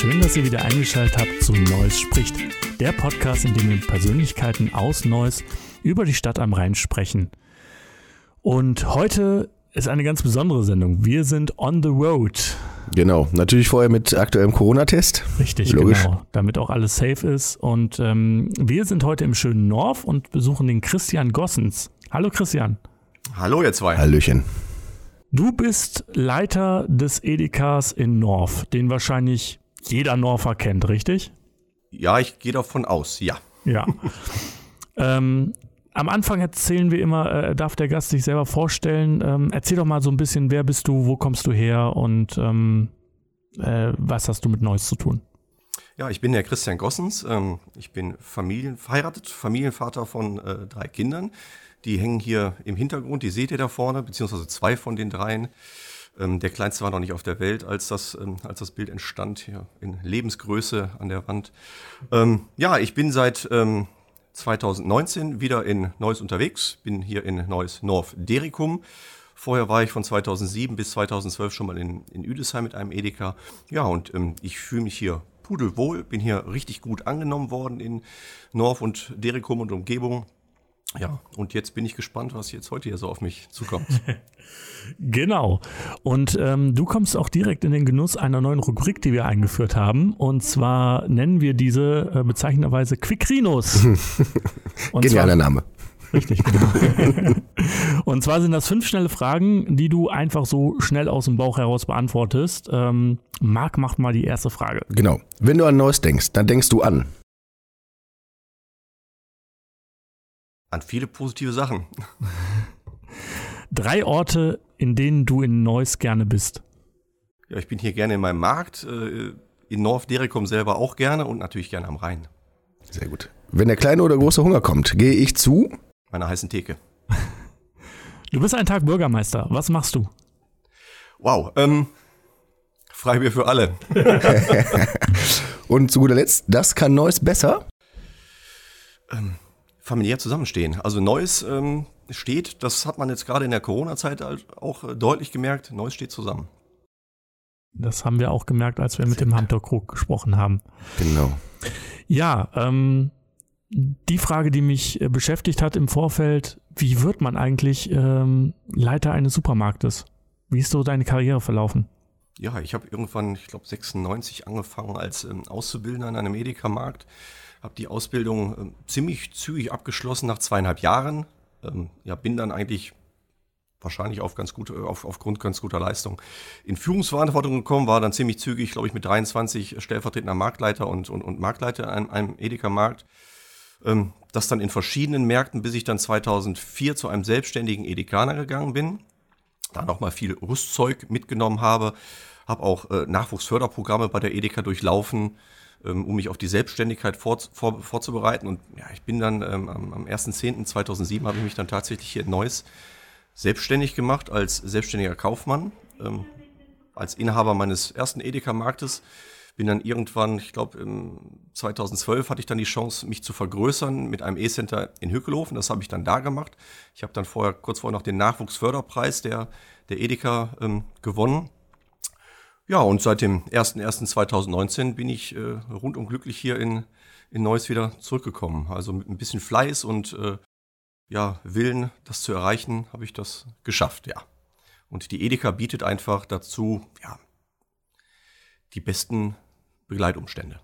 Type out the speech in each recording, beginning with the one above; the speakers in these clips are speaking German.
Schön, dass ihr wieder eingeschaltet habt zu Neues spricht. Der Podcast, in dem wir Persönlichkeiten aus Neuss über die Stadt am Rhein sprechen. Und heute ist eine ganz besondere Sendung. Wir sind on the road. Genau, natürlich vorher mit aktuellem Corona-Test. Richtig, Logisch. genau. Damit auch alles safe ist. Und ähm, wir sind heute im schönen Norf und besuchen den Christian Gossens. Hallo Christian. Hallo ihr zwei. Hallöchen. Du bist Leiter des Edekas in Norf, den wahrscheinlich jeder Norfer kennt, richtig? Ja, ich gehe davon aus, ja. Ja. ähm, am Anfang erzählen wir immer, äh, darf der Gast sich selber vorstellen. Ähm, erzähl doch mal so ein bisschen, wer bist du, wo kommst du her und ähm, äh, was hast du mit Neues zu tun? Ja, ich bin der Christian Gossens. Ähm, ich bin Familien, verheiratet, Familienvater von äh, drei Kindern. Die hängen hier im Hintergrund, die seht ihr da vorne, beziehungsweise zwei von den dreien. Ähm, der kleinste war noch nicht auf der Welt, als das, ähm, als das Bild entstand, hier in Lebensgröße an der Wand. Ähm, ja, ich bin seit ähm, 2019 wieder in Neuss unterwegs, bin hier in Neuss North Derikum. Vorher war ich von 2007 bis 2012 schon mal in, in Üdesheim mit einem Edeka. Ja, und ähm, ich fühle mich hier pudelwohl, bin hier richtig gut angenommen worden in North und Derikum und Umgebung. Ja, und jetzt bin ich gespannt, was jetzt heute hier so auf mich zukommt. Genau. Und ähm, du kommst auch direkt in den Genuss einer neuen Rubrik, die wir eingeführt haben. Und zwar nennen wir diese äh, bezeichnenderweise Quickrinos. Genialer Name. Richtig, genau. Und zwar sind das fünf schnelle Fragen, die du einfach so schnell aus dem Bauch heraus beantwortest. Ähm, Marc macht mal die erste Frage. Genau. Wenn du an Neues denkst, dann denkst du an. An viele positive Sachen. Drei Orte, in denen du in Neuss gerne bist. Ja, ich bin hier gerne in meinem Markt, äh, in North Derikum selber auch gerne und natürlich gerne am Rhein. Sehr gut. Wenn der kleine oder große Hunger kommt, gehe ich zu. Meiner heißen Theke. Du bist einen Tag Bürgermeister. Was machst du? Wow, ähm, Freibier für alle. Und zu guter Letzt, das kann Neues besser. Familiär zusammenstehen. Also Neues ähm, steht, das hat man jetzt gerade in der Corona-Zeit halt auch äh, deutlich gemerkt, Neues steht zusammen. Das haben wir auch gemerkt, als wir mit dem Hunter Krug gesprochen haben. Genau. Ja, ähm, die Frage, die mich äh, beschäftigt hat im Vorfeld, wie wird man eigentlich ähm, Leiter eines Supermarktes? Wie ist so deine Karriere verlaufen? Ja, ich habe irgendwann, ich glaube 96 angefangen als ähm, Auszubildender in einem Medicamarkt, habe die Ausbildung ähm, ziemlich zügig abgeschlossen nach zweieinhalb Jahren. Ähm, ja, bin dann eigentlich wahrscheinlich auf ganz gute, auf, aufgrund ganz guter Leistung in Führungsverantwortung gekommen, war dann ziemlich zügig, glaube ich, mit 23 stellvertretender Marktleiter und, und, und Marktleiter an einem Edeka-Markt. Ähm, das dann in verschiedenen Märkten, bis ich dann 2004 zu einem selbstständigen Edekaner gegangen bin. Da nochmal viel Rüstzeug mitgenommen habe, habe auch äh, Nachwuchsförderprogramme bei der Edeka durchlaufen, ähm, um mich auf die Selbstständigkeit vor, vor, vorzubereiten. Und ja, ich bin dann ähm, am, am 1.10.2007 habe ich mich dann tatsächlich hier in Neuss selbstständig gemacht als selbstständiger Kaufmann, ähm, als Inhaber meines ersten Edeka-Marktes. Bin dann irgendwann, ich glaube, 2012 hatte ich dann die Chance, mich zu vergrößern mit einem E-Center in Hückelhofen. Das habe ich dann da gemacht. Ich habe dann vorher, kurz vorher noch den Nachwuchsförderpreis der, der Edeka ähm, gewonnen. Ja, und seit dem 01.01.2019 bin ich äh, rundum glücklich hier in, in Neuss wieder zurückgekommen. Also mit ein bisschen Fleiß und äh, ja, Willen, das zu erreichen, habe ich das geschafft, ja. Und die Edeka bietet einfach dazu, ja, die besten Begleitumstände.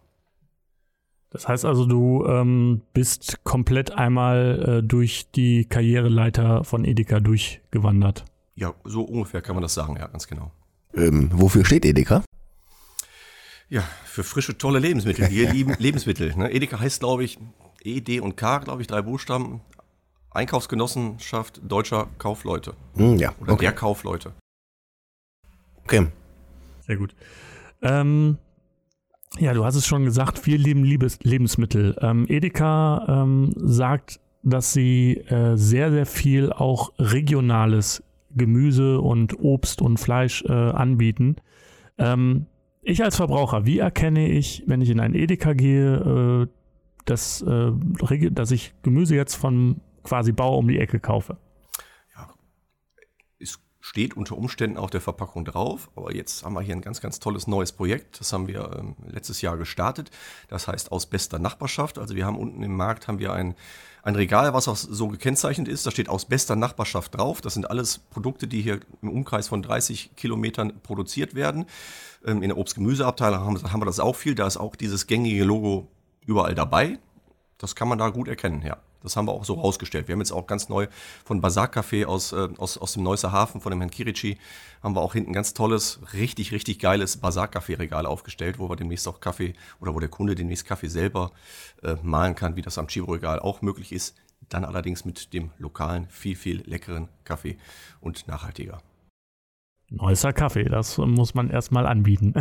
Das heißt also, du ähm, bist komplett einmal äh, durch die Karriereleiter von Edeka durchgewandert. Ja, so ungefähr kann man das sagen, ja, ganz genau. Ähm, wofür steht Edeka? Ja, für frische, tolle Lebensmittel. Wir lieben Lebensmittel. Ne? Edeka heißt, glaube ich, E, D und K, glaube ich, drei Buchstaben. Einkaufsgenossenschaft deutscher Kaufleute. Hm, ja, Oder okay. der Kaufleute. okay. Sehr gut. Ähm, ja, du hast es schon gesagt, wir lieben Liebes Lebensmittel. Ähm, Edeka ähm, sagt dass sie äh, sehr, sehr viel auch regionales Gemüse und Obst und Fleisch äh, anbieten. Ähm, ich als Verbraucher, wie erkenne ich, wenn ich in ein Edeka gehe, äh, dass, äh, dass ich Gemüse jetzt von quasi Bauer um die Ecke kaufe? Steht unter Umständen auf der Verpackung drauf, aber jetzt haben wir hier ein ganz, ganz tolles neues Projekt. Das haben wir ähm, letztes Jahr gestartet. Das heißt aus bester Nachbarschaft. Also wir haben unten im Markt haben wir ein ein Regal, was auch so gekennzeichnet ist. Da steht aus bester Nachbarschaft drauf. Das sind alles Produkte, die hier im Umkreis von 30 Kilometern produziert werden. Ähm, in der Obst-Gemüseabteilung haben, wir das auch viel. Da ist auch dieses gängige Logo überall dabei. Das kann man da gut erkennen, ja. Das haben wir auch so rausgestellt. Wir haben jetzt auch ganz neu von Bazar Café aus, äh, aus, aus dem Neusser Hafen, von dem Herrn Kirici, haben wir auch hinten ganz tolles, richtig, richtig geiles Bazar Café Regal aufgestellt, wo wir demnächst auch Kaffee oder wo der Kunde demnächst Kaffee selber äh, malen kann, wie das am Chivo Regal auch möglich ist. Dann allerdings mit dem lokalen, viel, viel leckeren Kaffee und nachhaltiger. Neusser Kaffee, das muss man erstmal anbieten.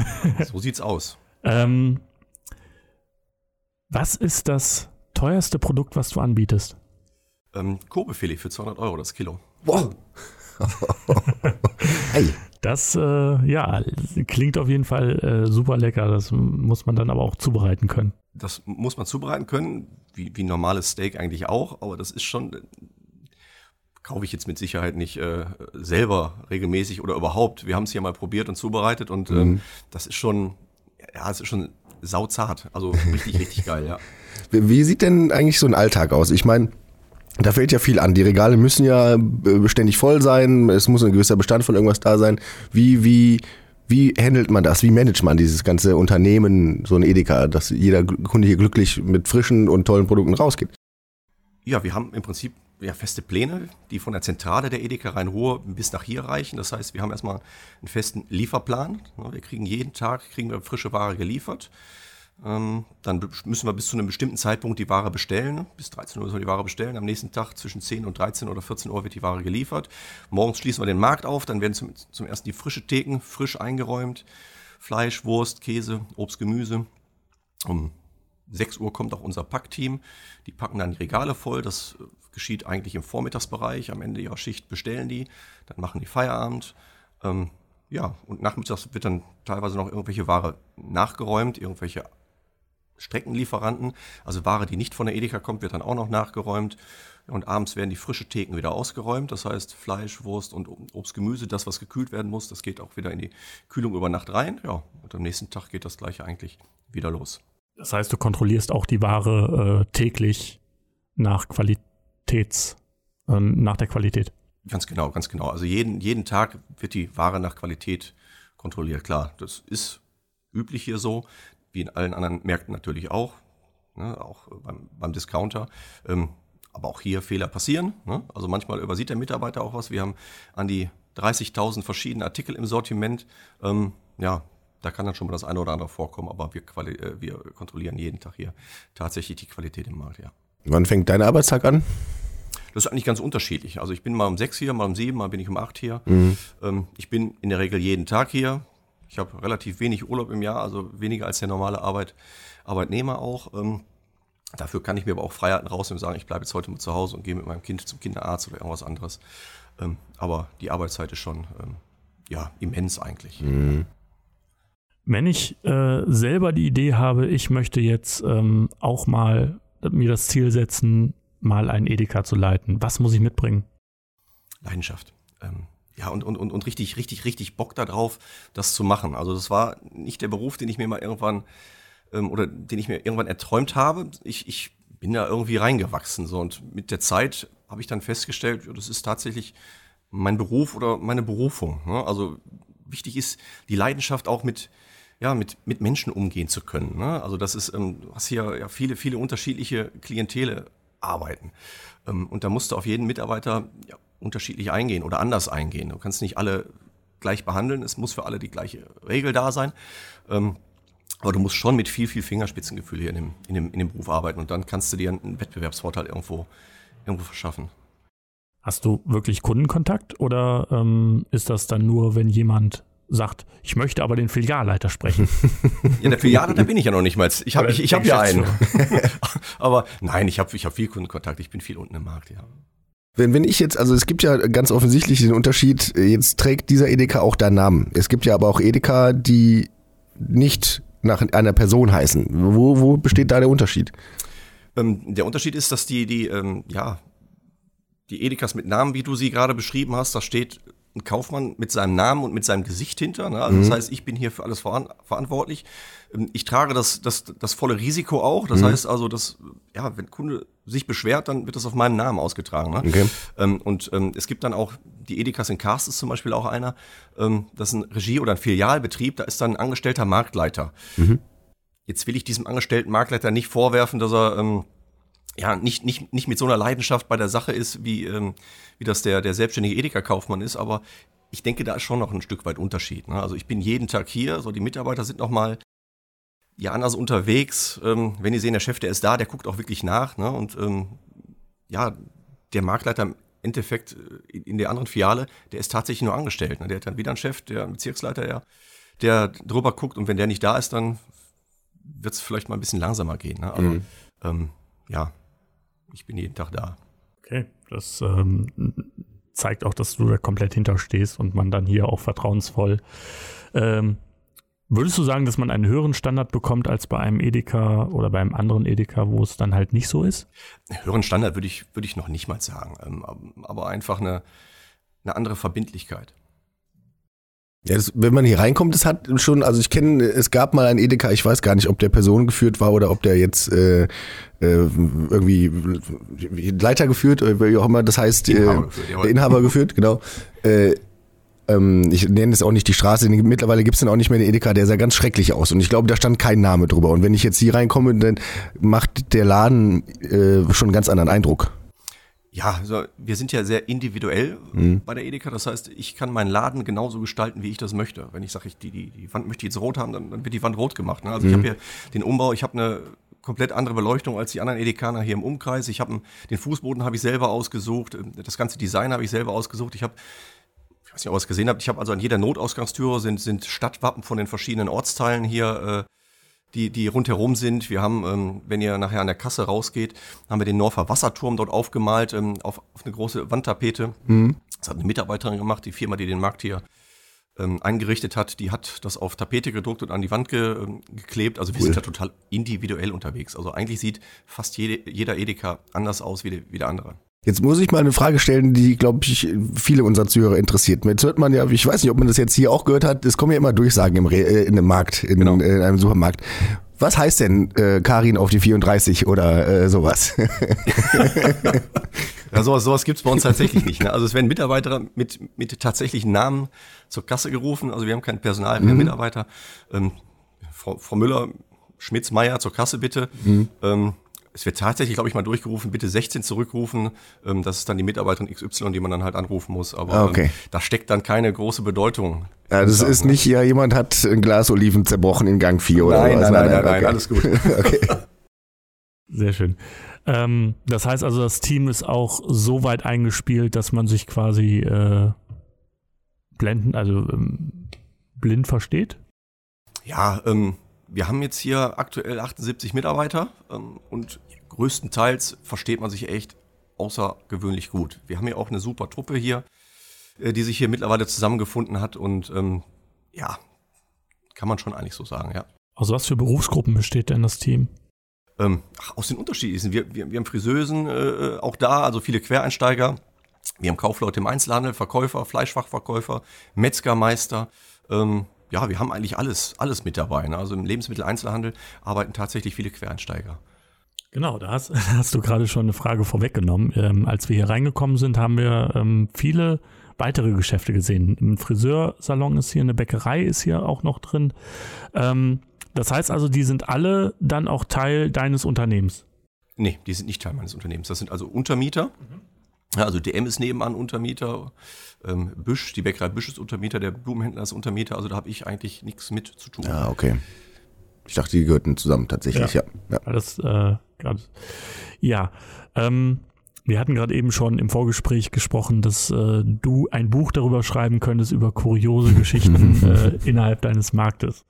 so sieht's aus. ähm, was ist das teuerste Produkt, was du anbietest? Ähm, Kobefilet für 200 Euro das Kilo. Wow. hey. Das äh, ja, klingt auf jeden Fall äh, super lecker. Das muss man dann aber auch zubereiten können. Das muss man zubereiten können, wie, wie normales Steak eigentlich auch, aber das ist schon, kaufe ich jetzt mit Sicherheit nicht äh, selber regelmäßig oder überhaupt. Wir haben es ja mal probiert und zubereitet und ähm, mhm. das ist schon, ja, es ist schon sauzart. Also richtig, richtig geil, ja. Wie sieht denn eigentlich so ein Alltag aus? Ich meine, da fällt ja viel an. Die Regale müssen ja beständig voll sein. Es muss ein gewisser Bestand von irgendwas da sein. Wie, wie, wie handelt man das? Wie managt man dieses ganze Unternehmen, so ein Edeka, dass jeder Kunde hier glücklich mit frischen und tollen Produkten rausgeht? Ja, wir haben im Prinzip ja, feste Pläne, die von der Zentrale der Edeka Rhein-Ruhr bis nach hier reichen. Das heißt, wir haben erstmal einen festen Lieferplan. Wir kriegen jeden Tag kriegen wir frische Ware geliefert. Ähm, dann müssen wir bis zu einem bestimmten Zeitpunkt die Ware bestellen. Bis 13 Uhr müssen wir die Ware bestellen. Am nächsten Tag zwischen 10 und 13 oder 14 Uhr wird die Ware geliefert. Morgens schließen wir den Markt auf. Dann werden zum, zum ersten die frische Theken frisch eingeräumt. Fleisch, Wurst, Käse, Obst, Gemüse. Um 6 Uhr kommt auch unser Packteam. Die packen dann die Regale voll. Das geschieht eigentlich im Vormittagsbereich. Am Ende ihrer Schicht bestellen die. Dann machen die Feierabend. Ähm, ja, und nachmittags wird dann teilweise noch irgendwelche Ware nachgeräumt, irgendwelche Streckenlieferanten. Also Ware, die nicht von der Edeka kommt, wird dann auch noch nachgeräumt. Und abends werden die frische Theken wieder ausgeräumt. Das heißt, Fleisch, Wurst und Obst, Gemüse, das, was gekühlt werden muss, das geht auch wieder in die Kühlung über Nacht rein. Ja, und am nächsten Tag geht das gleiche eigentlich wieder los. Das heißt, du kontrollierst auch die Ware äh, täglich nach Qualitäts, äh, nach der Qualität. Ganz genau, ganz genau. Also jeden, jeden Tag wird die Ware nach Qualität kontrolliert. Klar, das ist üblich hier so wie in allen anderen Märkten natürlich auch, ne, auch beim, beim Discounter. Ähm, aber auch hier Fehler passieren. Ne? Also manchmal übersieht der Mitarbeiter auch was. Wir haben an die 30.000 verschiedene Artikel im Sortiment. Ähm, ja, da kann dann schon mal das eine oder andere vorkommen, aber wir, äh, wir kontrollieren jeden Tag hier tatsächlich die Qualität im Markt, ja. Wann fängt dein Arbeitstag an? Das ist eigentlich ganz unterschiedlich. Also ich bin mal um sechs hier, mal um sieben, mal bin ich um acht hier. Mhm. Ähm, ich bin in der Regel jeden Tag hier. Ich habe relativ wenig Urlaub im Jahr, also weniger als der normale Arbeit, Arbeitnehmer auch. Ähm, dafür kann ich mir aber auch Freiheiten rausnehmen und sagen, ich bleibe jetzt heute mal zu Hause und gehe mit meinem Kind zum Kinderarzt oder irgendwas anderes. Ähm, aber die Arbeitszeit ist schon ähm, ja, immens eigentlich. Mhm. Wenn ich äh, selber die Idee habe, ich möchte jetzt ähm, auch mal mir das Ziel setzen, mal ein Edeka zu leiten, was muss ich mitbringen? Leidenschaft. Ähm, ja, und, und, und, und richtig, richtig, richtig Bock darauf, das zu machen. Also das war nicht der Beruf, den ich mir mal irgendwann ähm, oder den ich mir irgendwann erträumt habe. Ich, ich bin da irgendwie reingewachsen. So. Und mit der Zeit habe ich dann festgestellt, ja, das ist tatsächlich mein Beruf oder meine Berufung. Ne? Also wichtig ist die Leidenschaft auch mit, ja, mit, mit Menschen umgehen zu können. Ne? Also das ist, ähm, du hast hier ja viele, viele unterschiedliche Klientele arbeiten. Ähm, und da musst du auf jeden Mitarbeiter ja, unterschiedlich eingehen oder anders eingehen. Du kannst nicht alle gleich behandeln, es muss für alle die gleiche Regel da sein. Ähm, aber du musst schon mit viel, viel Fingerspitzengefühl hier in dem, in dem, in dem Beruf arbeiten und dann kannst du dir einen Wettbewerbsvorteil irgendwo, irgendwo verschaffen. Hast du wirklich Kundenkontakt oder ähm, ist das dann nur, wenn jemand sagt, ich möchte aber den Filialleiter sprechen. Ja, der Filialleiter bin ich ja noch nicht mal. Ich habe ich, ich hab ja einen. aber nein, ich habe ich hab viel Kundenkontakt. Ich bin viel unten im Markt, ja. Wenn, wenn ich jetzt, also es gibt ja ganz offensichtlich den Unterschied, jetzt trägt dieser Edeka auch deinen Namen. Es gibt ja aber auch Edeka, die nicht nach einer Person heißen. Wo, wo besteht da der Unterschied? Ähm, der Unterschied ist, dass die, die, ähm, ja, die Edekas mit Namen, wie du sie gerade beschrieben hast, da steht ein Kaufmann mit seinem Namen und mit seinem Gesicht hinter. Ne? Also mhm. das heißt, ich bin hier für alles veran verantwortlich. Ähm, ich trage das, das, das volle Risiko auch. Das mhm. heißt also, dass, ja, wenn Kunde sich beschwert, dann wird das auf meinem Namen ausgetragen. Ne? Okay. Ähm, und ähm, es gibt dann auch, die Edekas in Karst ist zum Beispiel auch einer, ähm, das ist ein Regie- oder ein Filialbetrieb, da ist dann ein angestellter Marktleiter. Mhm. Jetzt will ich diesem angestellten Marktleiter nicht vorwerfen, dass er ähm, ja, nicht, nicht, nicht mit so einer Leidenschaft bei der Sache ist, wie, ähm, wie das der, der selbstständige Edeka-Kaufmann ist, aber ich denke, da ist schon noch ein Stück weit Unterschied. Ne? Also ich bin jeden Tag hier, so die Mitarbeiter sind noch mal ja anders unterwegs. Ähm, wenn die sehen, der Chef, der ist da, der guckt auch wirklich nach. Ne? Und ähm, ja, der Marktleiter im Endeffekt äh, in der anderen Filiale, der ist tatsächlich nur angestellt. Ne? Der hat dann wieder einen Chef, der Bezirksleiter, der, der drüber guckt und wenn der nicht da ist, dann wird es vielleicht mal ein bisschen langsamer gehen. Ne? Also, mhm. ähm, ja, ich bin jeden Tag da. Okay, das ähm, zeigt auch, dass du da komplett hinterstehst und man dann hier auch vertrauensvoll. Ähm, würdest du sagen, dass man einen höheren Standard bekommt als bei einem Edeka oder bei einem anderen Edeka, wo es dann halt nicht so ist? Höheren Standard würde ich, würde ich noch nicht mal sagen, ähm, aber einfach eine, eine andere Verbindlichkeit. Ja, das, wenn man hier reinkommt, das hat schon, also ich kenne, es gab mal einen Edeka, ich weiß gar nicht, ob der personengeführt war oder ob der jetzt äh, äh, irgendwie Leiter geführt oder wie auch immer, das heißt Inhaber äh, geführt, der Inhaber geführt, genau. Äh, ähm, ich nenne es auch nicht die Straße, mittlerweile gibt es dann auch nicht mehr den Edeka, der sah ganz schrecklich aus und ich glaube, da stand kein Name drüber und wenn ich jetzt hier reinkomme, dann macht der Laden äh, schon einen ganz anderen Eindruck. Ja, also wir sind ja sehr individuell mhm. bei der Edeka. Das heißt, ich kann meinen Laden genauso gestalten, wie ich das möchte. Wenn ich sage, ich die, die, die Wand möchte ich jetzt rot haben, dann, dann wird die Wand rot gemacht. Ne? Also mhm. ich habe hier den Umbau, ich habe eine komplett andere Beleuchtung als die anderen Edekaner hier im Umkreis. Ich habe den Fußboden habe ich selber ausgesucht, das ganze Design habe ich selber ausgesucht. Ich habe ich weiß nicht, ob ihr es gesehen habt, ich habe also an jeder Notausgangstüre sind, sind Stadtwappen von den verschiedenen Ortsteilen hier äh, die, die rundherum sind. Wir haben, ähm, wenn ihr nachher an der Kasse rausgeht, haben wir den Norfer Wasserturm dort aufgemalt ähm, auf, auf eine große Wandtapete. Mhm. Das hat eine Mitarbeiterin gemacht, die Firma, die den Markt hier ähm, eingerichtet hat, die hat das auf Tapete gedruckt und an die Wand ge, ähm, geklebt. Also wir cool. sind da total individuell unterwegs. Also eigentlich sieht fast jede, jeder Edeka anders aus wie, die, wie der andere. Jetzt muss ich mal eine Frage stellen, die, glaube ich, viele unserer Zuhörer interessiert. Jetzt hört man ja, ich weiß nicht, ob man das jetzt hier auch gehört hat, es kommen ja immer Durchsagen im Re äh, in einem Markt, in, genau. in, einem Supermarkt. Was heißt denn äh, Karin auf die 34 oder äh, sowas? ja, sowas, sowas gibt es bei uns tatsächlich nicht. Ne? Also es werden Mitarbeiter mit, mit tatsächlichen Namen zur Kasse gerufen. Also wir haben kein Personal, wir mhm. Mitarbeiter. Ähm, Frau, Frau Müller, Schmitz, Meier zur Kasse bitte. Mhm. Ähm, es wird tatsächlich, glaube ich, mal durchgerufen, bitte 16 zurückrufen. Ähm, das ist dann die Mitarbeiterin XY, die man dann halt anrufen muss. Aber ah, okay. ähm, da steckt dann keine große Bedeutung. Ja, das ist ne? nicht, ja, jemand hat ein Glas Oliven zerbrochen in Gang 4 oder nein, was? Nein, nein, nein, nein, okay. alles gut. okay. Sehr schön. Ähm, das heißt also, das Team ist auch so weit eingespielt, dass man sich quasi äh, blenden, also ähm, blind versteht? Ja, ähm, wir haben jetzt hier aktuell 78 Mitarbeiter ähm, und größtenteils versteht man sich echt außergewöhnlich gut. Wir haben ja auch eine super Truppe hier, äh, die sich hier mittlerweile zusammengefunden hat und ähm, ja, kann man schon eigentlich so sagen, ja. Aus was für Berufsgruppen besteht denn das Team? Ähm, ach, aus den unterschiedlichsten. Wir, wir, wir haben Friseusen äh, auch da, also viele Quereinsteiger. Wir haben Kaufleute im Einzelhandel, Verkäufer, Fleischfachverkäufer, Metzgermeister. Ähm, ja, wir haben eigentlich alles, alles mit dabei. Ne? Also im Lebensmitteleinzelhandel arbeiten tatsächlich viele Quereinsteiger. Genau, da hast, hast du gerade schon eine Frage vorweggenommen. Ähm, als wir hier reingekommen sind, haben wir ähm, viele weitere Geschäfte gesehen. Ein Friseursalon ist hier, eine Bäckerei ist hier auch noch drin. Ähm, das heißt also, die sind alle dann auch Teil deines Unternehmens? Nee, die sind nicht Teil meines Unternehmens. Das sind also Untermieter. Mhm. Also DM ist nebenan Untermieter, ähm, Büsch, die Bäckerei Büsch ist Untermieter, der Blumenhändler ist Untermieter, also da habe ich eigentlich nichts mit zu tun. Ah, okay. Ich dachte, die gehörten zusammen tatsächlich, ja. Ja, ja. Alles, äh, grad, ja. Ähm, wir hatten gerade eben schon im Vorgespräch gesprochen, dass äh, du ein Buch darüber schreiben könntest, über kuriose Geschichten äh, innerhalb deines Marktes.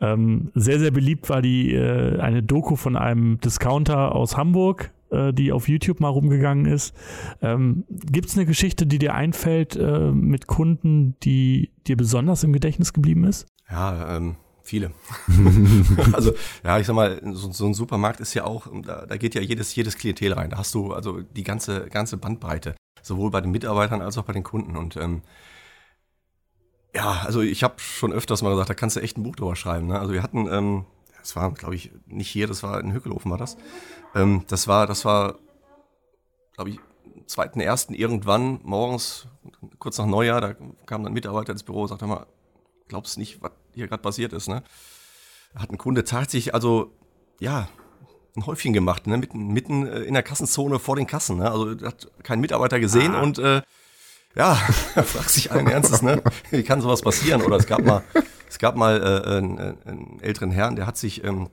Ähm, sehr, sehr beliebt war die äh, eine Doku von einem Discounter aus Hamburg, äh, die auf YouTube mal rumgegangen ist. Ähm, Gibt es eine Geschichte, die dir einfällt äh, mit Kunden, die dir besonders im Gedächtnis geblieben ist? Ja, ähm, viele. also, ja, ich sag mal, so, so, ein Supermarkt ist ja auch, da, da geht ja jedes, jedes Klientel rein. Da hast du also die ganze, ganze Bandbreite, sowohl bei den Mitarbeitern als auch bei den Kunden. Und ähm, ja, also ich habe schon öfters mal gesagt, da kannst du echt ein Buch drüber schreiben. Ne? Also wir hatten, ähm, das war, glaube ich, nicht hier, das war in Hückelhofen war das. Ähm, das war, das war, glaube ich, zweiten ersten irgendwann morgens, kurz nach Neujahr, da kam dann ein Mitarbeiter ins Büro und sagte mal, glaubst nicht, was hier gerade passiert ist, ne? Hat ein Kunde tatsächlich, also, ja, ein Häufchen gemacht, ne? Mitten, mitten äh, in der Kassenzone vor den Kassen, ne? Also hat kein Mitarbeiter gesehen ah. und äh, ja, fragt sich allen Ernstes, ne? Wie kann sowas passieren? Oder es gab mal, es gab mal äh, einen, einen älteren Herrn, der hat sich ähm,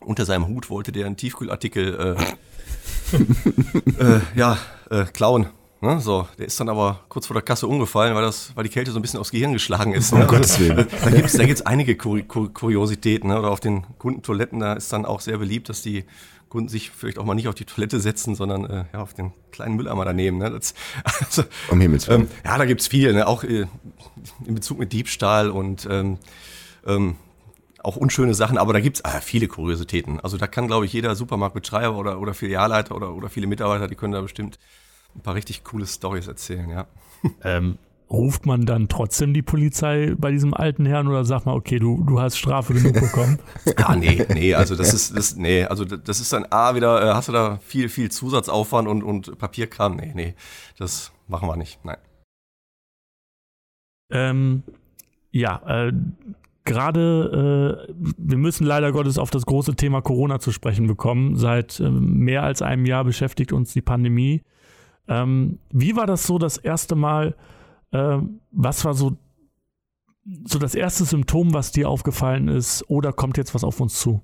unter seinem Hut wollte der einen Tiefkühlartikel äh, äh, ja, äh, klauen. Ne, so, der ist dann aber kurz vor der Kasse umgefallen, weil, das, weil die Kälte so ein bisschen aufs Gehirn geschlagen ist. Ne? Um Gottes Willen. Da gibt es da gibt's einige Kur Kur Kuriositäten. Ne? Oder auf den Kundentoiletten, da ist dann auch sehr beliebt, dass die Kunden sich vielleicht auch mal nicht auf die Toilette setzen, sondern äh, ja, auf den kleinen Mülleimer daneben. Ne? Das, also, um Himmels Willen. Ähm, ja, da gibt's viel, ne? auch äh, in Bezug mit Diebstahl und ähm, ähm, auch unschöne Sachen, aber da gibt's äh, viele Kuriositäten. Also da kann, glaube ich, jeder Supermarktbetreiber oder, oder Filialleiter oder, oder viele Mitarbeiter, die können da bestimmt ein paar richtig coole Stories erzählen, ja. Ähm, ruft man dann trotzdem die Polizei bei diesem alten Herrn oder sagt man, okay, du, du hast Strafe genug bekommen? ja, nee, nee, also das ist, das, nee, also das ist dann A, wieder, äh, hast du da viel, viel Zusatzaufwand und, und Papierkram? Nee, nee, das machen wir nicht, nein. Ähm, ja, äh, gerade, äh, wir müssen leider Gottes auf das große Thema Corona zu sprechen bekommen. Seit äh, mehr als einem Jahr beschäftigt uns die Pandemie. Ähm, wie war das so das erste Mal, äh, was war so, so das erste Symptom, was dir aufgefallen ist, oder kommt jetzt was auf uns zu?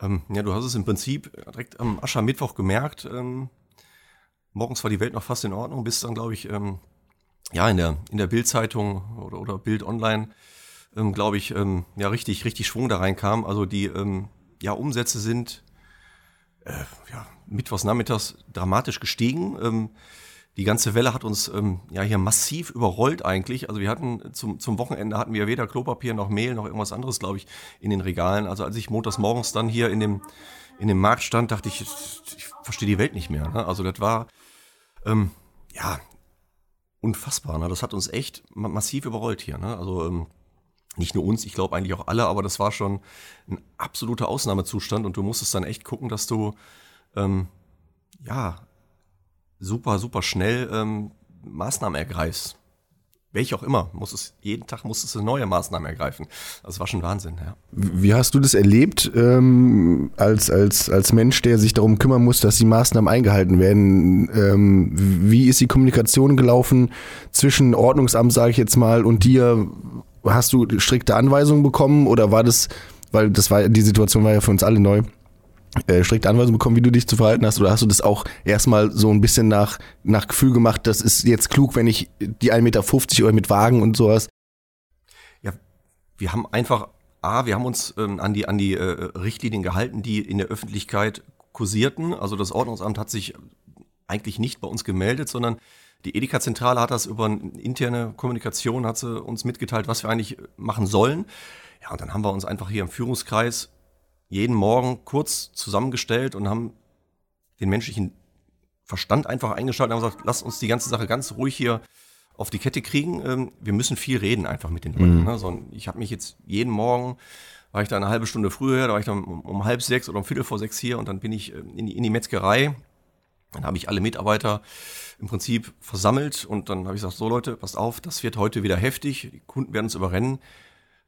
Ähm, ja, du hast es im Prinzip direkt am Aschermittwoch gemerkt. Ähm, morgens war die Welt noch fast in Ordnung, bis dann, glaube ich, ähm, ja, in der, in der Bildzeitung oder, oder Bild Online, ähm, glaube ich, ähm, ja, richtig, richtig Schwung da reinkam. Also die ähm, ja, Umsätze sind äh, ja, mittwochs nachmittags dramatisch gestiegen. Ähm, die ganze Welle hat uns ähm, ja hier massiv überrollt eigentlich. Also wir hatten zum, zum Wochenende hatten wir weder Klopapier noch Mehl noch irgendwas anderes, glaube ich, in den Regalen. Also als ich montags morgens dann hier in dem, in dem Markt stand, dachte ich, ich verstehe die Welt nicht mehr. Ne? Also das war ähm, ja unfassbar. Ne? Das hat uns echt massiv überrollt hier. Ne? Also ähm, nicht nur uns, ich glaube eigentlich auch alle, aber das war schon ein absoluter Ausnahmezustand und du musstest dann echt gucken, dass du ähm, ja super, super schnell ähm, Maßnahmen ergreifst. Welche auch immer, muss es, jeden Tag musstest du neue Maßnahmen ergreifen. Das war schon Wahnsinn, ja. Wie hast du das erlebt, ähm, als, als, als Mensch, der sich darum kümmern muss, dass die Maßnahmen eingehalten werden? Ähm, wie ist die Kommunikation gelaufen zwischen Ordnungsamt, sage ich jetzt mal, und dir? Hast du strikte Anweisungen bekommen oder war das, weil das war, die Situation war ja für uns alle neu, äh, strikte Anweisungen bekommen, wie du dich zu verhalten hast? Oder hast du das auch erstmal so ein bisschen nach, nach Gefühl gemacht, das ist jetzt klug, wenn ich die 1,50 Meter oder mit Wagen und sowas? Ja, wir haben einfach, A, wir haben uns ähm, an die, an die äh, Richtlinien gehalten, die in der Öffentlichkeit kursierten. Also das Ordnungsamt hat sich eigentlich nicht bei uns gemeldet, sondern die Edeka-Zentrale hat das über eine interne Kommunikation, hat sie uns mitgeteilt, was wir eigentlich machen sollen. Ja, und dann haben wir uns einfach hier im Führungskreis jeden Morgen kurz zusammengestellt und haben den menschlichen Verstand einfach eingeschaltet und haben gesagt, lasst uns die ganze Sache ganz ruhig hier auf die Kette kriegen. Ähm, wir müssen viel reden einfach mit den Leuten. Mhm. Ne? ich habe mich jetzt jeden Morgen, war ich da eine halbe Stunde früher, da war ich dann um, um, halb sechs oder um viertel vor sechs hier und dann bin ich ähm, in die, in die Metzgerei. Dann habe ich alle Mitarbeiter im Prinzip versammelt und dann habe ich gesagt, so Leute, passt auf, das wird heute wieder heftig, die Kunden werden uns überrennen.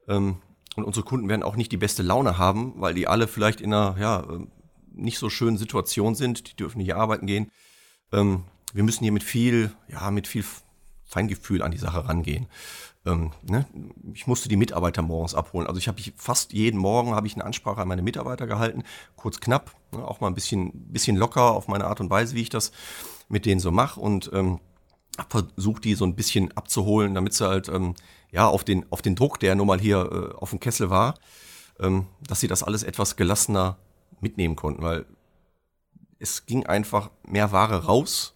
Ähm, und unsere Kunden werden auch nicht die beste Laune haben, weil die alle vielleicht in einer ja, ähm, nicht so schönen Situation sind. Die dürfen nicht arbeiten gehen. Ähm, wir müssen hier mit viel, ja, mit viel Feingefühl an die Sache rangehen. Ähm, ne, ich musste die Mitarbeiter morgens abholen. Also ich habe fast jeden Morgen habe ich eine Ansprache an meine Mitarbeiter gehalten, kurz knapp, ne, auch mal ein bisschen, bisschen locker auf meine Art und Weise, wie ich das mit denen so mache. Und ähm, versucht die so ein bisschen abzuholen, damit sie halt ähm, ja auf den auf den Druck, der nun mal hier äh, auf dem Kessel war, ähm, dass sie das alles etwas gelassener mitnehmen konnten, weil es ging einfach mehr Ware raus,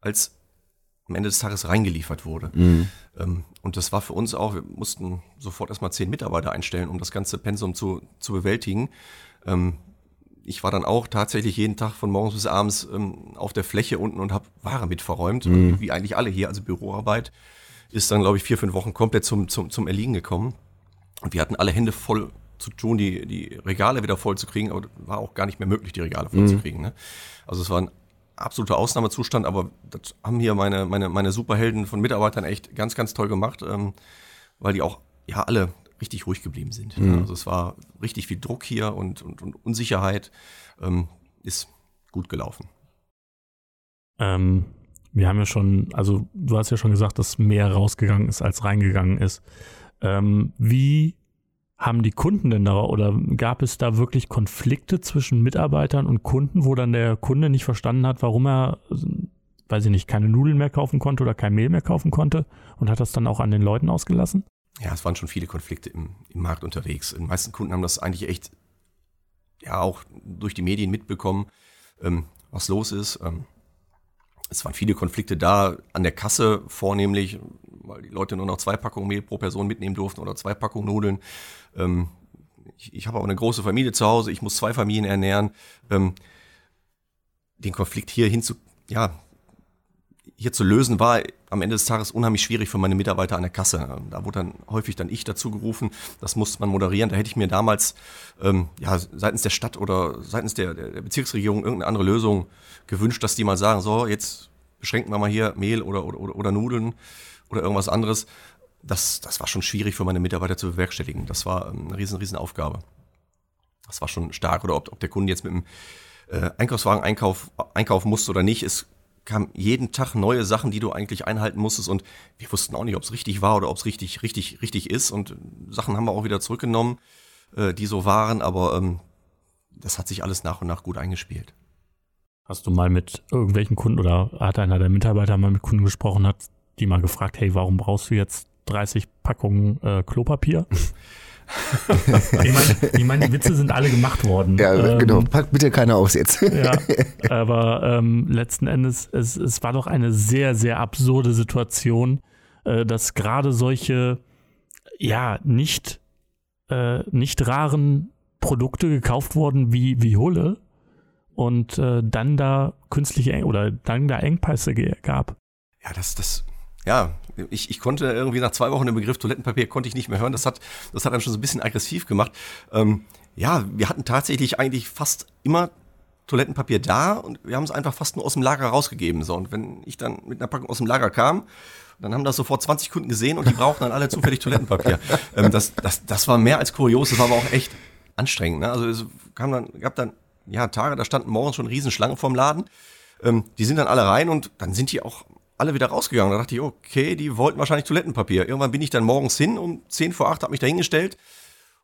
als am Ende des Tages reingeliefert wurde. Mhm. Ähm, und das war für uns auch, wir mussten sofort erstmal zehn Mitarbeiter einstellen, um das ganze Pensum zu, zu bewältigen. Ähm, ich war dann auch tatsächlich jeden Tag von morgens bis abends ähm, auf der Fläche unten und habe Ware mitverräumt, mhm. wie eigentlich alle hier, also Büroarbeit ist dann, glaube ich, vier, fünf Wochen komplett zum, zum, zum Erliegen gekommen. Und wir hatten alle Hände voll zu tun, die, die Regale wieder voll zu kriegen, aber war auch gar nicht mehr möglich, die Regale voll mhm. zu kriegen. Ne? Also es war ein absoluter Ausnahmezustand, aber das haben hier meine, meine, meine Superhelden von Mitarbeitern echt ganz, ganz toll gemacht, ähm, weil die auch ja alle richtig ruhig geblieben sind. Mhm. Also es war richtig viel Druck hier und, und, und Unsicherheit. Ähm, ist gut gelaufen. Ähm, wir haben ja schon, also du hast ja schon gesagt, dass mehr rausgegangen ist, als reingegangen ist. Ähm, wie haben die Kunden denn da oder gab es da wirklich Konflikte zwischen Mitarbeitern und Kunden, wo dann der Kunde nicht verstanden hat, warum er, weiß ich nicht, keine Nudeln mehr kaufen konnte oder kein Mehl mehr kaufen konnte und hat das dann auch an den Leuten ausgelassen? Ja, es waren schon viele Konflikte im, im Markt unterwegs. Die meisten Kunden haben das eigentlich echt, ja, auch durch die Medien mitbekommen, ähm, was los ist. Ähm, es waren viele Konflikte da an der Kasse vornehmlich, weil die Leute nur noch zwei Packungen Mehl pro Person mitnehmen durften oder zwei Packungen Nudeln. Ähm, ich, ich habe auch eine große Familie zu Hause, ich muss zwei Familien ernähren. Ähm, den Konflikt hier hin zu, ja, hier zu lösen war am Ende des Tages unheimlich schwierig für meine Mitarbeiter an der Kasse. Da wurde dann häufig dann ich dazu gerufen, das musste man moderieren. Da hätte ich mir damals ähm, ja, seitens der Stadt oder seitens der, der Bezirksregierung irgendeine andere Lösung gewünscht, dass die mal sagen, so, jetzt beschränken wir mal hier Mehl oder, oder, oder, Nudeln oder irgendwas anderes. Das, das war schon schwierig für meine Mitarbeiter zu bewerkstelligen. Das war ähm, eine riesen, riesen Aufgabe. Das war schon stark. Oder ob, ob der Kunde jetzt mit dem äh, Einkaufswagen einkauf, einkaufen musste oder nicht. Es kam jeden Tag neue Sachen, die du eigentlich einhalten musstest. Und wir wussten auch nicht, ob es richtig war oder ob es richtig, richtig, richtig ist. Und Sachen haben wir auch wieder zurückgenommen, äh, die so waren. Aber ähm, das hat sich alles nach und nach gut eingespielt. Hast du mal mit irgendwelchen Kunden oder hat einer der Mitarbeiter mal mit Kunden gesprochen, hat die mal gefragt, hey, warum brauchst du jetzt 30 Packungen äh, Klopapier? ich meine, ich mein, die Witze sind alle gemacht worden. Ja, ähm, genau. Packt bitte keiner aus jetzt. ja, aber ähm, letzten Endes, es, es war doch eine sehr, sehr absurde Situation, äh, dass gerade solche, ja, nicht, äh, nicht raren Produkte gekauft wurden wie, wie Hulle und äh, dann da künstliche Eng oder dann da Engpässe gab. Ja, das, das, ja, ich, ich konnte irgendwie nach zwei Wochen den Begriff Toilettenpapier konnte ich nicht mehr hören. Das hat, das hat dann schon so ein bisschen aggressiv gemacht. Ähm, ja, wir hatten tatsächlich eigentlich fast immer Toilettenpapier da und wir haben es einfach fast nur aus dem Lager rausgegeben. So, und wenn ich dann mit einer Packung aus dem Lager kam, dann haben das sofort 20 Kunden gesehen und die brauchten dann alle zufällig Toilettenpapier. Ähm, das, das, das war mehr als kurios, das war aber auch echt anstrengend. Ne? Also es kam dann, gab dann ja, Tage, da standen morgens schon Riesenschlangen vorm Laden. Ähm, die sind dann alle rein und dann sind die auch alle wieder rausgegangen. Da dachte ich, okay, die wollten wahrscheinlich Toilettenpapier. Irgendwann bin ich dann morgens hin um 10 vor 8, habe mich da hingestellt.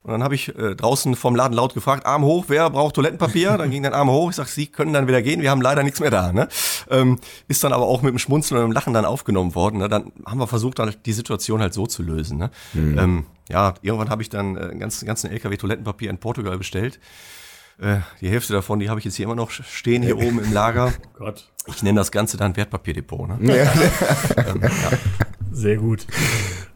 Und dann habe ich äh, draußen vom Laden laut gefragt, Arm hoch, wer braucht Toilettenpapier? Dann ging dann Arm hoch, ich sag, Sie können dann wieder gehen, wir haben leider nichts mehr da. Ne? Ähm, ist dann aber auch mit dem Schmunzeln und dem Lachen dann aufgenommen worden. Ne? Dann haben wir versucht, dann die Situation halt so zu lösen. Ne? Mhm. Ähm, ja, irgendwann habe ich dann äh, einen ganzen, ganzen LKW Toilettenpapier in Portugal bestellt. Äh, die Hälfte davon, die habe ich jetzt hier immer noch stehen, hier oben im Lager. Oh Gott. Ich nenne das Ganze dann Wertpapierdepot. Ne? Ja. ähm, ja. Sehr gut.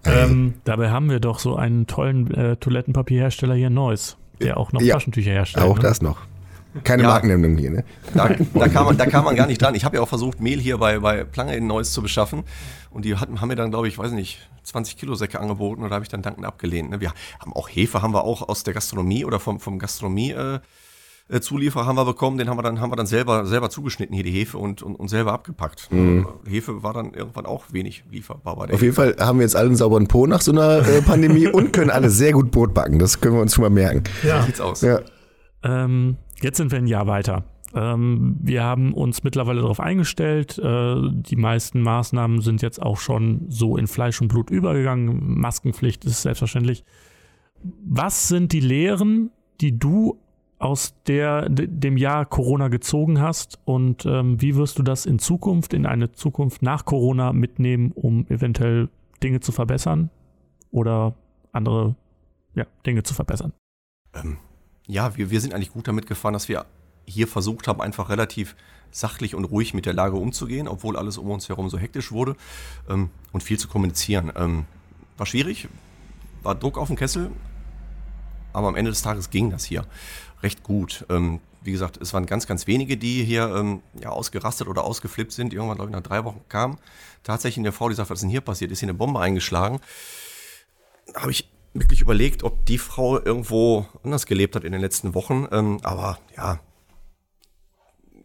Ähm, dabei haben wir doch so einen tollen äh, Toilettenpapierhersteller hier Neuss, der auch noch ja, Taschentücher herstellt. Auch ne? das noch. Keine ja, Markennennung hier, ne? Da, da, kam man, da kam man gar nicht dran. Ich habe ja auch versucht, Mehl hier bei, bei Plange in Neuss zu beschaffen. Und die hatten, haben mir dann, glaube ich, weiß nicht, 20 Kilo Säcke angeboten und da habe ich dann dankend abgelehnt. Ne? Wir haben auch Hefe, haben wir auch aus der Gastronomie oder vom, vom Gastronomie. Äh, äh, Zulieferer haben wir bekommen, den haben wir dann, haben wir dann selber, selber zugeschnitten, hier die Hefe und, und, und selber abgepackt. Mhm. Hefe war dann irgendwann auch wenig lieferbar bei der Auf jeden Fall haben wir jetzt alle einen sauberen Po nach so einer äh, Pandemie und können alle sehr gut Brot backen. Das können wir uns schon mal merken. Ja. So sieht's aus. Ja. Ähm, jetzt sind wir ein Jahr weiter. Ähm, wir haben uns mittlerweile darauf eingestellt. Äh, die meisten Maßnahmen sind jetzt auch schon so in Fleisch und Blut übergegangen. Maskenpflicht ist selbstverständlich. Was sind die Lehren, die du aus der, dem Jahr Corona gezogen hast und ähm, wie wirst du das in Zukunft, in eine Zukunft nach Corona mitnehmen, um eventuell Dinge zu verbessern oder andere ja, Dinge zu verbessern? Ähm, ja, wir, wir sind eigentlich gut damit gefahren, dass wir hier versucht haben, einfach relativ sachlich und ruhig mit der Lage umzugehen, obwohl alles um uns herum so hektisch wurde ähm, und viel zu kommunizieren. Ähm, war schwierig, war Druck auf dem Kessel, aber am Ende des Tages ging das hier recht gut. Ähm, wie gesagt, es waren ganz, ganz wenige, die hier ähm, ja, ausgerastet oder ausgeflippt sind. Irgendwann, glaube ich, nach drei Wochen kam tatsächlich eine Frau, die sagt, was ist denn hier passiert? Ist hier eine Bombe eingeschlagen? Habe ich wirklich überlegt, ob die Frau irgendwo anders gelebt hat in den letzten Wochen. Ähm, aber ja,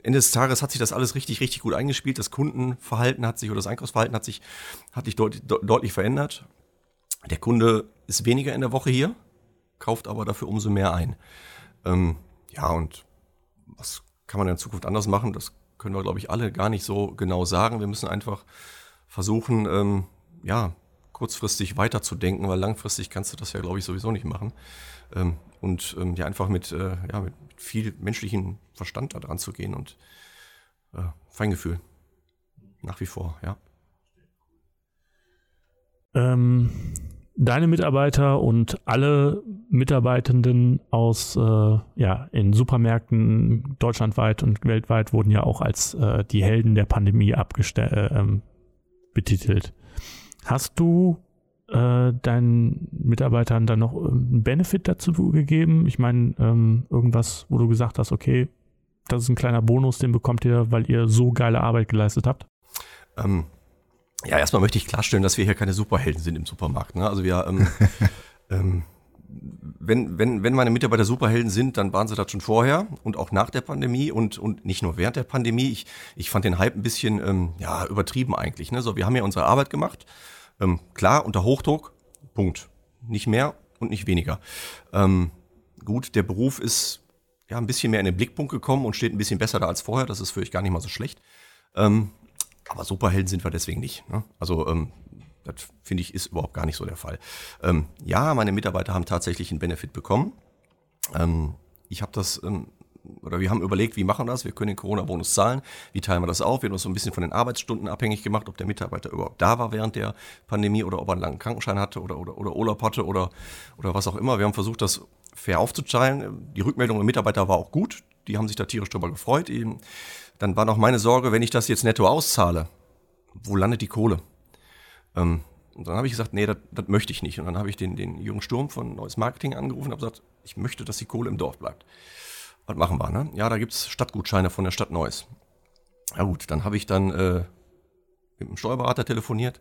Ende des Tages hat sich das alles richtig, richtig gut eingespielt. Das Kundenverhalten hat sich oder das Einkaufsverhalten hat sich, hat sich deut, deutlich verändert. Der Kunde ist weniger in der Woche hier, kauft aber dafür umso mehr ein. Ähm, ja, und was kann man in Zukunft anders machen? Das können wir, glaube ich, alle gar nicht so genau sagen. Wir müssen einfach versuchen, ähm, ja, kurzfristig weiterzudenken, weil langfristig kannst du das ja, glaube ich, sowieso nicht machen. Ähm, und ähm, ja, einfach mit, äh, ja, mit viel menschlichen Verstand da dran zu gehen und äh, Feingefühl. Nach wie vor, ja. Ähm, deine Mitarbeiter und alle Mitarbeitenden aus äh, ja in Supermärkten deutschlandweit und weltweit wurden ja auch als äh, die Helden der Pandemie abgestellt äh, ähm, betitelt. Hast du äh, deinen Mitarbeitern dann noch einen Benefit dazu gegeben? Ich meine, ähm, irgendwas, wo du gesagt hast, okay, das ist ein kleiner Bonus, den bekommt ihr, weil ihr so geile Arbeit geleistet habt? Ähm, ja, erstmal möchte ich klarstellen, dass wir hier keine Superhelden sind im Supermarkt. Ne? Also wir, ähm, ähm, wenn, wenn, wenn meine Mitarbeiter Superhelden sind, dann waren sie das schon vorher und auch nach der Pandemie und, und nicht nur während der Pandemie. Ich, ich fand den Hype ein bisschen ähm, ja, übertrieben eigentlich. Ne? So, wir haben ja unsere Arbeit gemacht ähm, klar, unter Hochdruck, Punkt. Nicht mehr und nicht weniger. Ähm, gut, der Beruf ist ja ein bisschen mehr in den Blickpunkt gekommen und steht ein bisschen besser da als vorher. Das ist für euch gar nicht mal so schlecht. Ähm, aber Superhelden sind wir deswegen nicht. Ne? Also ähm, das finde ich ist überhaupt gar nicht so der Fall. Ähm, ja, meine Mitarbeiter haben tatsächlich einen Benefit bekommen. Ähm, ich habe das ähm, oder wir haben überlegt, wie machen wir das? Wir können den Corona-Bonus zahlen. Wie teilen wir das auf? Wir haben uns so ein bisschen von den Arbeitsstunden abhängig gemacht, ob der Mitarbeiter überhaupt da war während der Pandemie oder ob er einen langen Krankenschein hatte oder, oder, oder Urlaub hatte oder, oder was auch immer. Wir haben versucht, das fair aufzuteilen. Die Rückmeldung der Mitarbeiter war auch gut. Die haben sich da tierisch drüber gefreut. Dann war noch meine Sorge, wenn ich das jetzt netto auszahle, wo landet die Kohle? Ähm, und dann habe ich gesagt, nee, das, möchte ich nicht. Und dann habe ich den, den Jürgen Sturm von Neues Marketing angerufen und habe gesagt, ich möchte, dass die Kohle im Dorf bleibt was machen wir, ne? Ja, da gibt's Stadtgutscheine von der Stadt Neuss. Ja gut, dann habe ich dann äh, mit dem Steuerberater telefoniert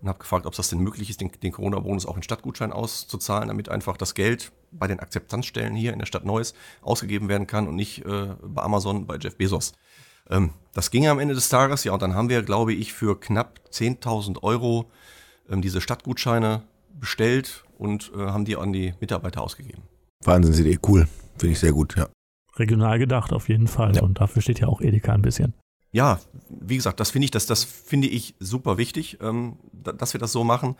und habe gefragt, ob es das denn möglich ist, den, den Corona-Bonus auch in Stadtgutschein auszuzahlen, damit einfach das Geld bei den Akzeptanzstellen hier in der Stadt Neuss ausgegeben werden kann und nicht äh, bei Amazon, bei Jeff Bezos. Ähm, das ging am Ende des Tages, ja, und dann haben wir, glaube ich, für knapp 10.000 Euro ähm, diese Stadtgutscheine bestellt und äh, haben die an die Mitarbeiter ausgegeben. Wahnsinnsidee, cool. Finde ich sehr gut, ja regional gedacht auf jeden Fall. Ja. Und dafür steht ja auch Edeka ein bisschen. Ja, wie gesagt, das finde ich, das, das finde ich super wichtig, ähm, dass wir das so machen.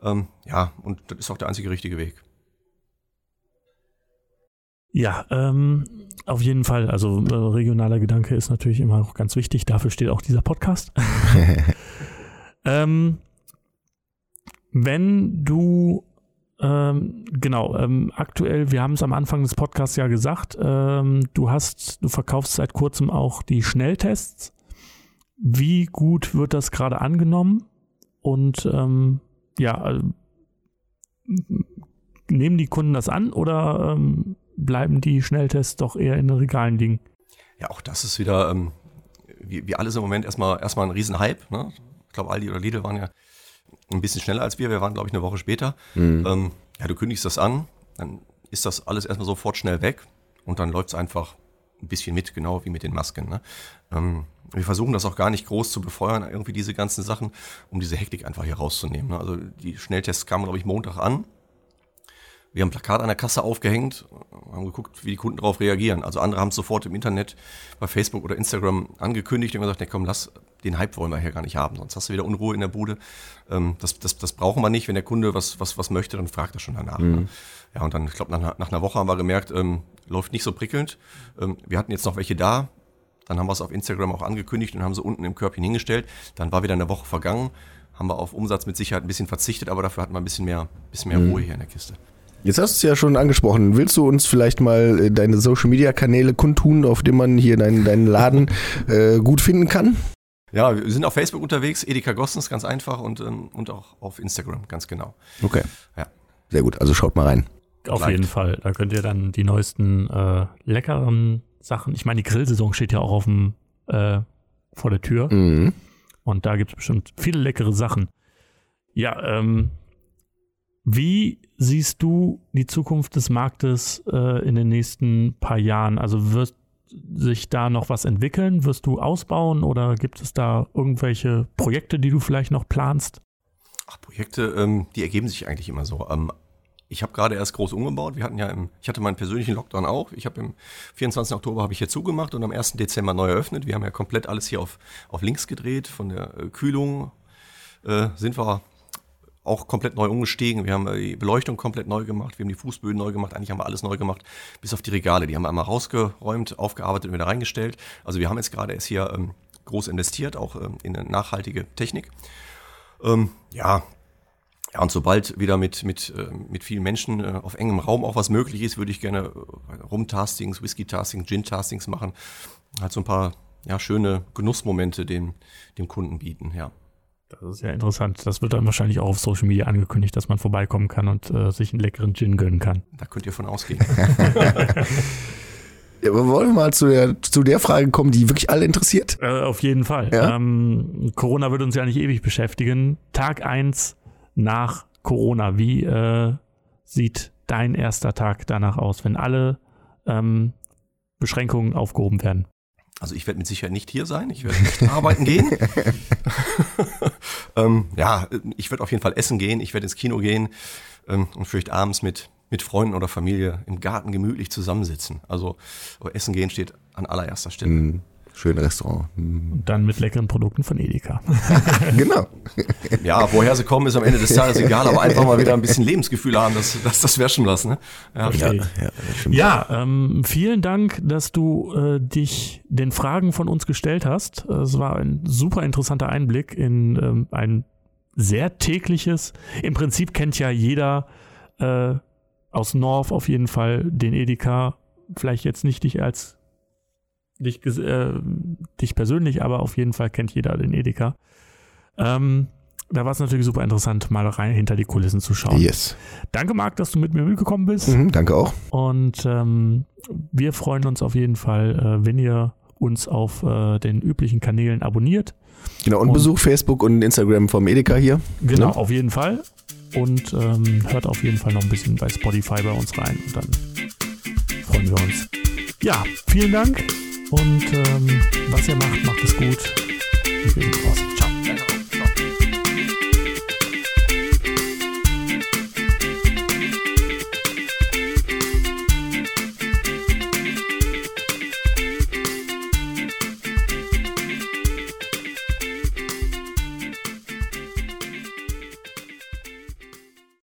Ähm, ja, und das ist auch der einzige richtige Weg. Ja, ähm, auf jeden Fall. Also äh, regionaler Gedanke ist natürlich immer auch ganz wichtig. Dafür steht auch dieser Podcast. ähm, wenn du ähm, genau, ähm, aktuell, wir haben es am Anfang des Podcasts ja gesagt, ähm, du hast, du verkaufst seit kurzem auch die Schnelltests. Wie gut wird das gerade angenommen? Und ähm, ja, äh, nehmen die Kunden das an oder ähm, bleiben die Schnelltests doch eher in den Regalen liegen? Ja, auch das ist wieder, ähm, wie, wie alles im Moment erstmal erstmal ein Riesenhype. Ne? Ich glaube, Aldi oder Lidl waren ja ein bisschen schneller als wir. Wir waren, glaube ich, eine Woche später. Mhm. Ähm, ja, du kündigst das an, dann ist das alles erstmal sofort schnell weg und dann läuft es einfach ein bisschen mit, genau wie mit den Masken. Ne? Ähm, wir versuchen das auch gar nicht groß zu befeuern, irgendwie diese ganzen Sachen, um diese Hektik einfach hier rauszunehmen. Ne? Also die Schnelltests kamen, glaube ich, Montag an. Wir haben ein Plakat an der Kasse aufgehängt, haben geguckt, wie die Kunden darauf reagieren. Also andere haben es sofort im Internet bei Facebook oder Instagram angekündigt und gesagt, nee, komm, lass, den Hype wollen wir hier gar nicht haben, sonst hast du wieder Unruhe in der Bude. Ähm, das, das, das brauchen wir nicht. Wenn der Kunde was, was, was möchte, dann fragt er schon danach. Mhm. Ne? Ja, und dann, ich glaube, nach, nach einer Woche haben wir gemerkt, ähm, läuft nicht so prickelnd. Ähm, wir hatten jetzt noch welche da, dann haben wir es auf Instagram auch angekündigt und haben sie unten im Körbchen hingestellt. Dann war wieder eine Woche vergangen, haben wir auf Umsatz mit Sicherheit ein bisschen verzichtet, aber dafür hatten wir ein bisschen mehr, bisschen mehr mhm. Ruhe hier in der Kiste. Jetzt hast du es ja schon angesprochen. Willst du uns vielleicht mal äh, deine Social Media Kanäle kundtun, auf denen man hier deinen, deinen Laden äh, gut finden kann? Ja, wir sind auf Facebook unterwegs, Edeka Gossens, ganz einfach und, ähm, und auch auf Instagram, ganz genau. Okay. Ja. Sehr gut, also schaut mal rein. Auf Liked. jeden Fall. Da könnt ihr dann die neuesten äh, leckeren Sachen. Ich meine, die Grillsaison steht ja auch auf dem äh, vor der Tür. Mhm. Und da gibt es bestimmt viele leckere Sachen. Ja, ähm, wie siehst du die Zukunft des Marktes äh, in den nächsten paar Jahren? Also wird sich da noch was entwickeln? Wirst du ausbauen oder gibt es da irgendwelche Projekte, die du vielleicht noch planst? Ach, Projekte, ähm, die ergeben sich eigentlich immer so. Ähm, ich habe gerade erst groß umgebaut. Wir hatten ja im, ich hatte meinen persönlichen Lockdown auch. Ich habe im 24. Oktober habe ich hier zugemacht und am 1. Dezember neu eröffnet. Wir haben ja komplett alles hier auf, auf links gedreht. Von der äh, Kühlung äh, sind wir auch komplett neu umgestiegen. Wir haben äh, die Beleuchtung komplett neu gemacht. Wir haben die Fußböden neu gemacht. Eigentlich haben wir alles neu gemacht, bis auf die Regale. Die haben wir einmal rausgeräumt, aufgearbeitet und wieder reingestellt. Also wir haben jetzt gerade erst hier ähm, groß investiert, auch ähm, in eine nachhaltige Technik. Ähm, ja, ja, und sobald wieder mit, mit, äh, mit vielen Menschen äh, auf engem Raum auch was möglich ist, würde ich gerne Rum-Tastings, Whisky-Tastings, Gin-Tastings machen. Halt so ein paar ja, schöne Genussmomente dem, dem Kunden bieten, ja. Das ist ja interessant. Das wird dann wahrscheinlich auch auf Social Media angekündigt, dass man vorbeikommen kann und äh, sich einen leckeren Gin gönnen kann. Da könnt ihr von ausgehen. ja, aber wollen wir mal zu der, zu der Frage kommen, die wirklich alle interessiert? Äh, auf jeden Fall. Ja? Ähm, Corona wird uns ja nicht ewig beschäftigen. Tag eins nach Corona, wie äh, sieht dein erster Tag danach aus, wenn alle ähm, Beschränkungen aufgehoben werden? Also ich werde mit Sicherheit nicht hier sein, ich werde nicht arbeiten gehen. ähm, ja, ich werde auf jeden Fall essen gehen, ich werde ins Kino gehen ähm, und vielleicht abends mit, mit Freunden oder Familie im Garten gemütlich zusammensitzen. Also Essen gehen steht an allererster Stelle. Mm. Schönes Restaurant. Hm. Und dann mit leckeren Produkten von Edeka. genau. Ja, woher sie kommen, ist am Ende des Tages egal, aber einfach mal wieder ein bisschen Lebensgefühl haben, das, das, das wäre schon was. Ne? Ja, ja, ja, ja ähm, vielen Dank, dass du äh, dich den Fragen von uns gestellt hast. Es war ein super interessanter Einblick in ähm, ein sehr tägliches, im Prinzip kennt ja jeder äh, aus North auf jeden Fall den Edeka, vielleicht jetzt nicht dich als dich, äh, dich persönlich, aber auf jeden Fall kennt jeder den Edeka. Ähm, da war es natürlich super interessant, mal rein hinter die Kulissen zu schauen. Yes. Danke, Marc, dass du mit mir mitgekommen bist. Mhm, danke auch. Und ähm, wir freuen uns auf jeden Fall, äh, wenn ihr uns auf äh, den üblichen Kanälen abonniert. Genau, und, und besucht Facebook und Instagram vom Edeka hier. Genau, ne? auf jeden Fall. Und ähm, hört auf jeden Fall noch ein bisschen bei Spotify bei uns rein. Und dann freuen wir uns. Ja, vielen Dank. Und ähm, was ihr macht, macht es gut. Wir sind raus. Ciao.